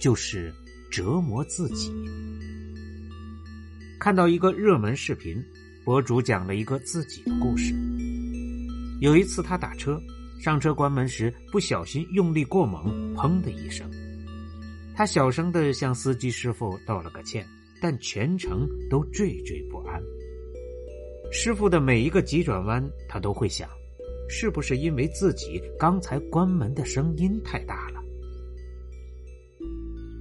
就是折磨自己。看到一个热门视频，博主讲了一个自己的故事。有一次，他打车上车关门时不小心用力过猛，砰的一声。他小声的向司机师傅道了个歉，但全程都惴惴不安。师傅的每一个急转弯，他都会想，是不是因为自己刚才关门的声音太大了？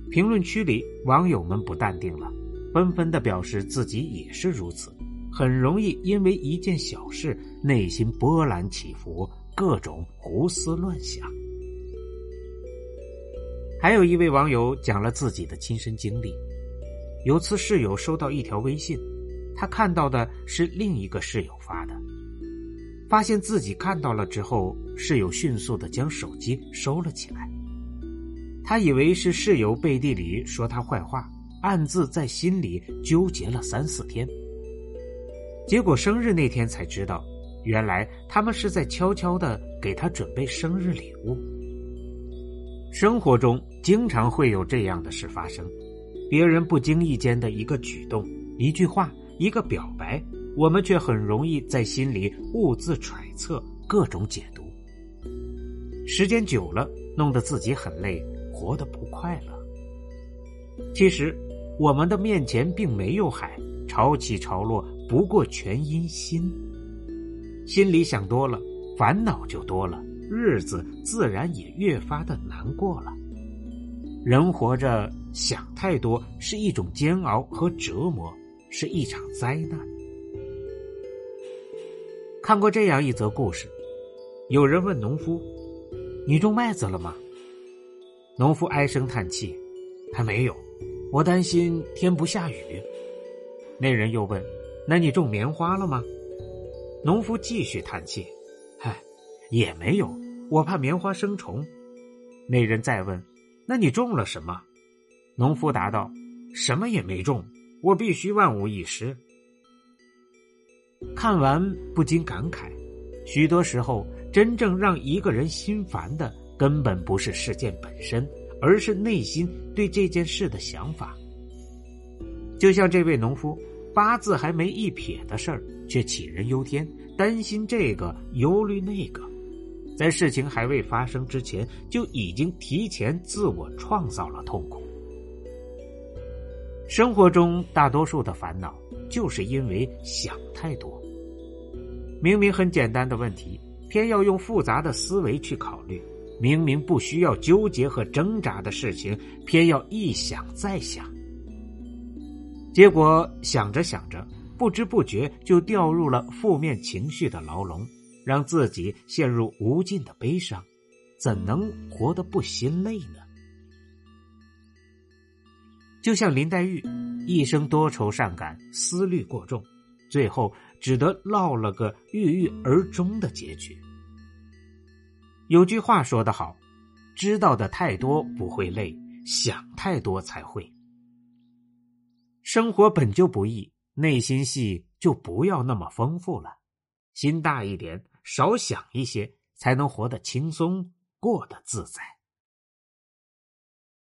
评论区里，网友们不淡定了，纷纷的表示自己也是如此，很容易因为一件小事内心波澜起伏，各种胡思乱想。还有一位网友讲了自己的亲身经历：有次室友收到一条微信，他看到的是另一个室友发的，发现自己看到了之后，室友迅速的将手机收了起来。他以为是室友背地里说他坏话，暗自在心里纠结了三四天。结果生日那天才知道，原来他们是在悄悄的给他准备生日礼物。生活中经常会有这样的事发生，别人不经意间的一个举动、一句话、一个表白，我们却很容易在心里兀自揣测、各种解读。时间久了，弄得自己很累。活得不快乐。其实，我们的面前并没有海，潮起潮落不过全因心。心里想多了，烦恼就多了，日子自然也越发的难过了。人活着想太多是一种煎熬和折磨，是一场灾难。看过这样一则故事，有人问农夫：“你种麦子了吗？”农夫唉声叹气：“还没有，我担心天不下雨。”那人又问：“那你种棉花了吗？”农夫继续叹气：“嗨，也没有，我怕棉花生虫。”那人再问：“那你种了什么？”农夫答道：“什么也没种，我必须万无一失。”看完不禁感慨：许多时候，真正让一个人心烦的。根本不是事件本身，而是内心对这件事的想法。就像这位农夫，八字还没一撇的事儿，却杞人忧天，担心这个，忧虑那个，在事情还未发生之前，就已经提前自我创造了痛苦。生活中大多数的烦恼，就是因为想太多。明明很简单的问题，偏要用复杂的思维去考虑。明明不需要纠结和挣扎的事情，偏要一想再想，结果想着想着，不知不觉就掉入了负面情绪的牢笼，让自己陷入无尽的悲伤，怎能活得不心累呢？就像林黛玉，一生多愁善感，思虑过重，最后只得落了个郁郁而终的结局。有句话说得好：“知道的太多不会累，想太多才会。”生活本就不易，内心戏就不要那么丰富了，心大一点，少想一些，才能活得轻松，过得自在。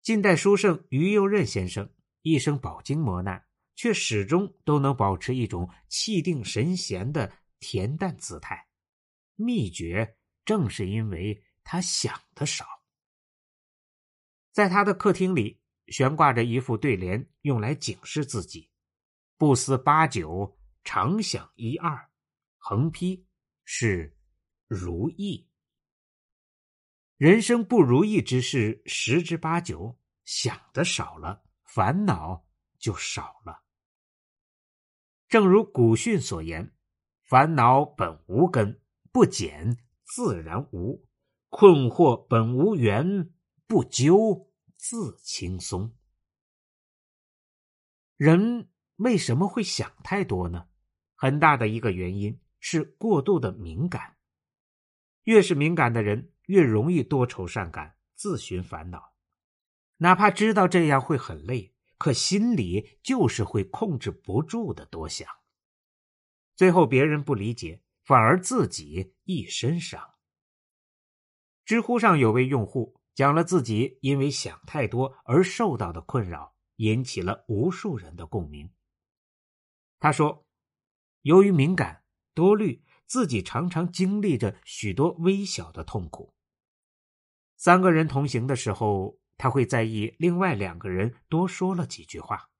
近代书圣于右任先生一生饱经磨难，却始终都能保持一种气定神闲的恬淡姿态，秘诀。正是因为他想的少，在他的客厅里悬挂着一副对联，用来警示自己：不思八九，常想一二。横批是如意。人生不如意之事十之八九，想的少了，烦恼就少了。正如古训所言：“烦恼本无根，不减。”自然无困惑，本无缘，不究自轻松。人为什么会想太多呢？很大的一个原因是过度的敏感。越是敏感的人，越容易多愁善感、自寻烦恼。哪怕知道这样会很累，可心里就是会控制不住的多想。最后别人不理解，反而自己一身伤。知乎上有位用户讲了自己因为想太多而受到的困扰，引起了无数人的共鸣。他说：“由于敏感多虑，自己常常经历着许多微小的痛苦。三个人同行的时候，他会在意另外两个人多说了几句话。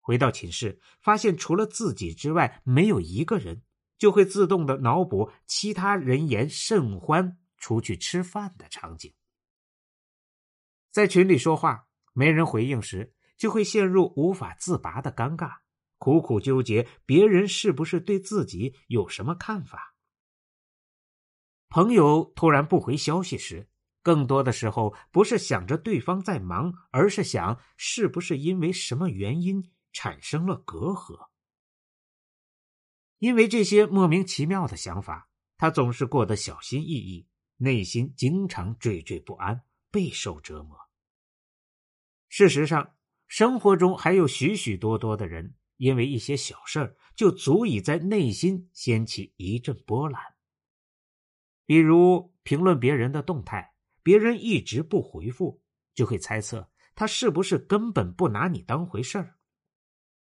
回到寝室，发现除了自己之外没有一个人，就会自动的脑补其他人言甚欢。”出去吃饭的场景，在群里说话没人回应时，就会陷入无法自拔的尴尬，苦苦纠结别人是不是对自己有什么看法。朋友突然不回消息时，更多的时候不是想着对方在忙，而是想是不是因为什么原因产生了隔阂。因为这些莫名其妙的想法，他总是过得小心翼翼。内心经常惴惴不安，备受折磨。事实上，生活中还有许许多多的人，因为一些小事儿就足以在内心掀起一阵波澜。比如评论别人的动态，别人一直不回复，就会猜测他是不是根本不拿你当回事儿；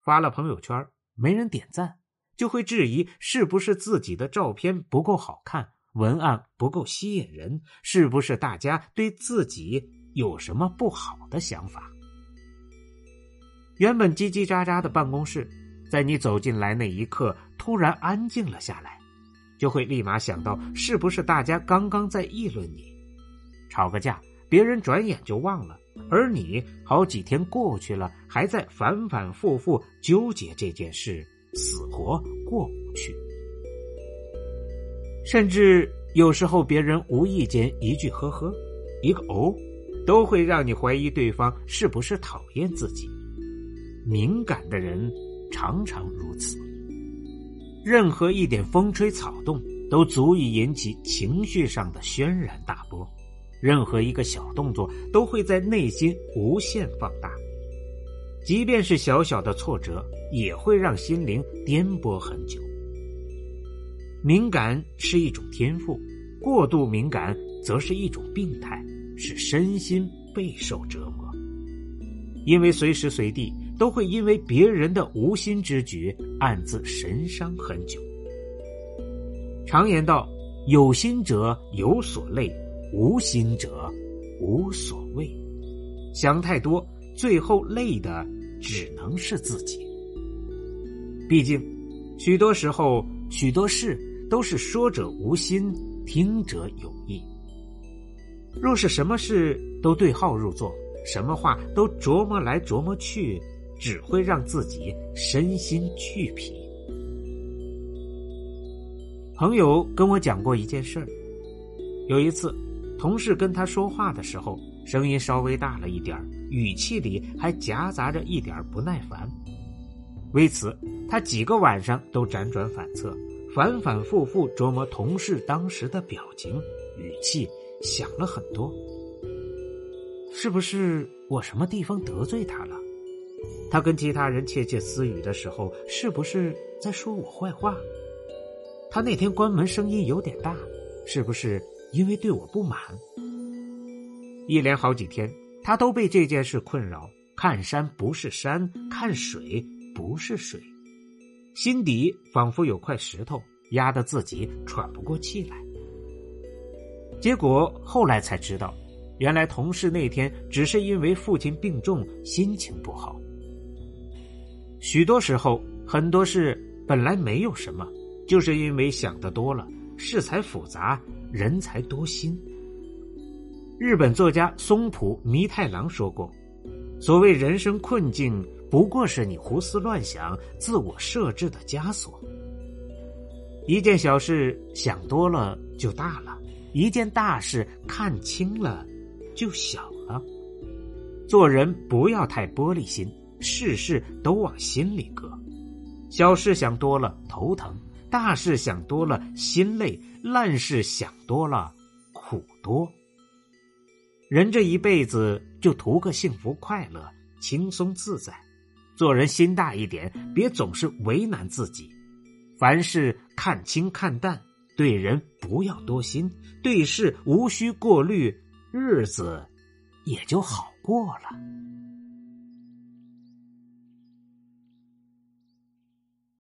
发了朋友圈，没人点赞，就会质疑是不是自己的照片不够好看。文案不够吸引人，是不是大家对自己有什么不好的想法？原本叽叽喳喳的办公室，在你走进来那一刻突然安静了下来，就会立马想到是不是大家刚刚在议论你？吵个架，别人转眼就忘了，而你好几天过去了，还在反反复复纠结这件事，死活过不去。甚至有时候，别人无意间一句“呵呵”，一个“哦”，都会让你怀疑对方是不是讨厌自己。敏感的人常常如此，任何一点风吹草动都足以引起情绪上的轩然大波，任何一个小动作都会在内心无限放大，即便是小小的挫折，也会让心灵颠簸很久。敏感是一种天赋，过度敏感则是一种病态，使身心备受折磨。因为随时随地都会因为别人的无心之举暗自神伤很久。常言道：“有心者有所累，无心者无所谓。”想太多，最后累的只能是自己。毕竟，许多时候，许多事。都是说者无心，听者有意。若是什么事都对号入座，什么话都琢磨来琢磨去，只会让自己身心俱疲。朋友跟我讲过一件事儿，有一次，同事跟他说话的时候，声音稍微大了一点语气里还夹杂着一点不耐烦。为此，他几个晚上都辗转反侧。反反复复琢磨同事当时的表情、语气，想了很多。是不是我什么地方得罪他了？他跟其他人窃窃私语的时候，是不是在说我坏话？他那天关门声音有点大，是不是因为对我不满？一连好几天，他都被这件事困扰，看山不是山，看水不是水。心底仿佛有块石头压得自己喘不过气来。结果后来才知道，原来同事那天只是因为父亲病重，心情不好。许多时候，很多事本来没有什么，就是因为想的多了，事才复杂，人才多心。日本作家松浦弥太郎说过：“所谓人生困境。”不过是你胡思乱想、自我设置的枷锁。一件小事想多了就大了，一件大事看清了就小了。做人不要太玻璃心，事事都往心里搁，小事想多了头疼，大事想多了心累，烂事想多了苦多。人这一辈子就图个幸福快乐、轻松自在，做人心大一点，别总是为难自己，凡事看清看淡，对人不要多心，对事无需过滤，日子也就好过了。